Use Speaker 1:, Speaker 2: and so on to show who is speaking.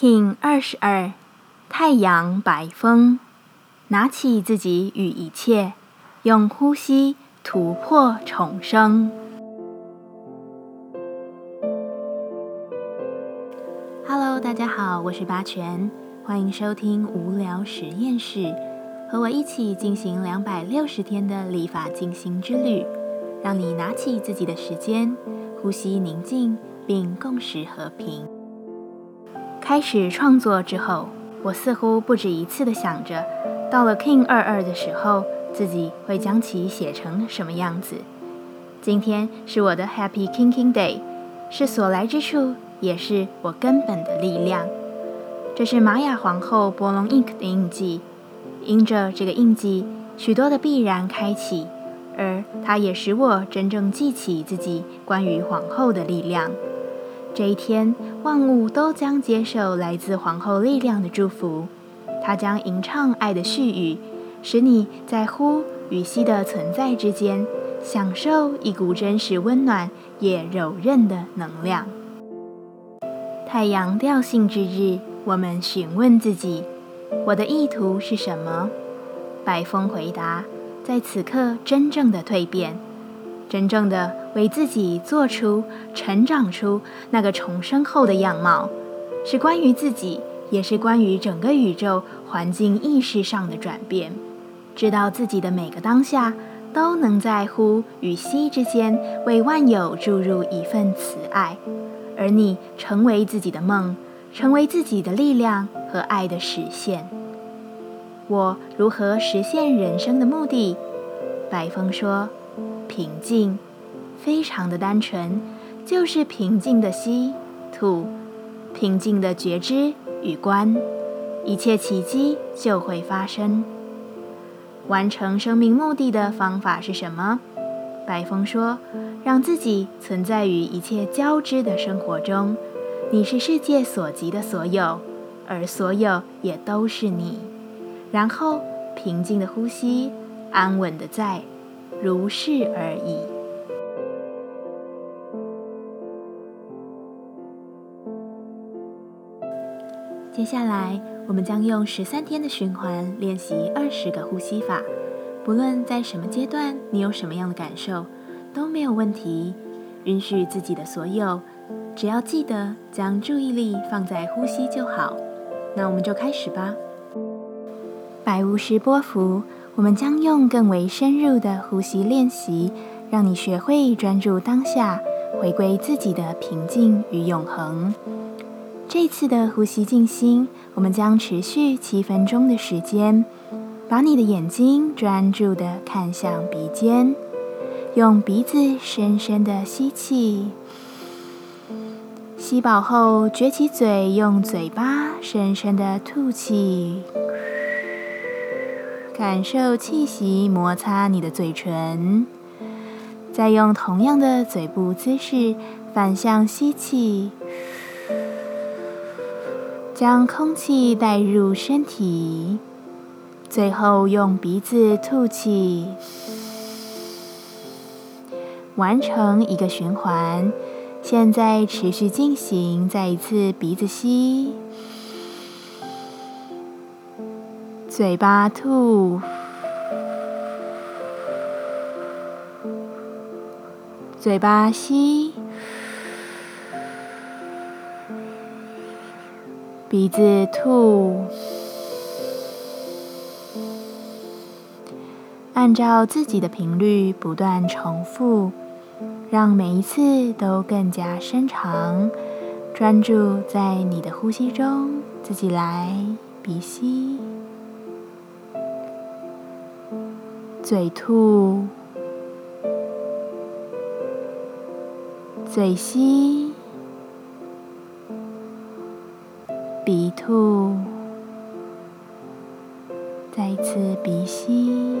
Speaker 1: King 二十二，太阳白风，拿起自己与一切，用呼吸突破重生。Hello，大家好，我是八全，欢迎收听无聊实验室，和我一起进行两百六十天的立法进行之旅，让你拿起自己的时间，呼吸宁静，并共识和平。开始创作之后，我似乎不止一次的想着，到了 King 二二的时候，自己会将其写成什么样子。今天是我的 Happy Kinging Day，是所来之处，也是我根本的力量。这是玛雅皇后波隆 ink 的印记，因着这个印记，许多的必然开启，而它也使我真正记起自己关于皇后的力量。这一天，万物都将接受来自皇后力量的祝福。它将吟唱爱的絮语，使你在呼与吸的存在之间，享受一股真实温暖也柔韧的能量。太阳调性之日，我们询问自己：我的意图是什么？白风回答：在此刻，真正的蜕变。真正的为自己做出、成长出那个重生后的样貌，是关于自己，也是关于整个宇宙环境意识上的转变。知道自己的每个当下都能在呼与吸之间为万有注入一份慈爱，而你成为自己的梦，成为自己的力量和爱的实现。我如何实现人生的目的？白风说。平静，非常的单纯，就是平静的吸吐，平静的觉知与观，一切奇迹就会发生。完成生命目的的方法是什么？白风说：让自己存在于一切交织的生活中。你是世界所及的所有，而所有也都是你。然后平静的呼吸，安稳的在。如是而已。接下来，我们将用十三天的循环练习二十个呼吸法。不论在什么阶段，你有什么样的感受，都没有问题。允许自己的所有，只要记得将注意力放在呼吸就好。那我们就开始吧。白巫师波伏。我们将用更为深入的呼吸练习，让你学会专注当下，回归自己的平静与永恒。这次的呼吸静心，我们将持续七分钟的时间。把你的眼睛专注的看向鼻尖，用鼻子深深的吸气，吸饱后撅起嘴，用嘴巴深深的吐气。感受气息摩擦你的嘴唇，再用同样的嘴部姿势反向吸气，将空气带入身体，最后用鼻子吐气，完成一个循环。现在持续进行，再一次鼻子吸。嘴巴吐，嘴巴吸，鼻子吐，按照自己的频率不断重复，让每一次都更加深长。专注在你的呼吸中，自己来鼻吸。嘴吐，嘴吸，鼻吐，再次鼻吸。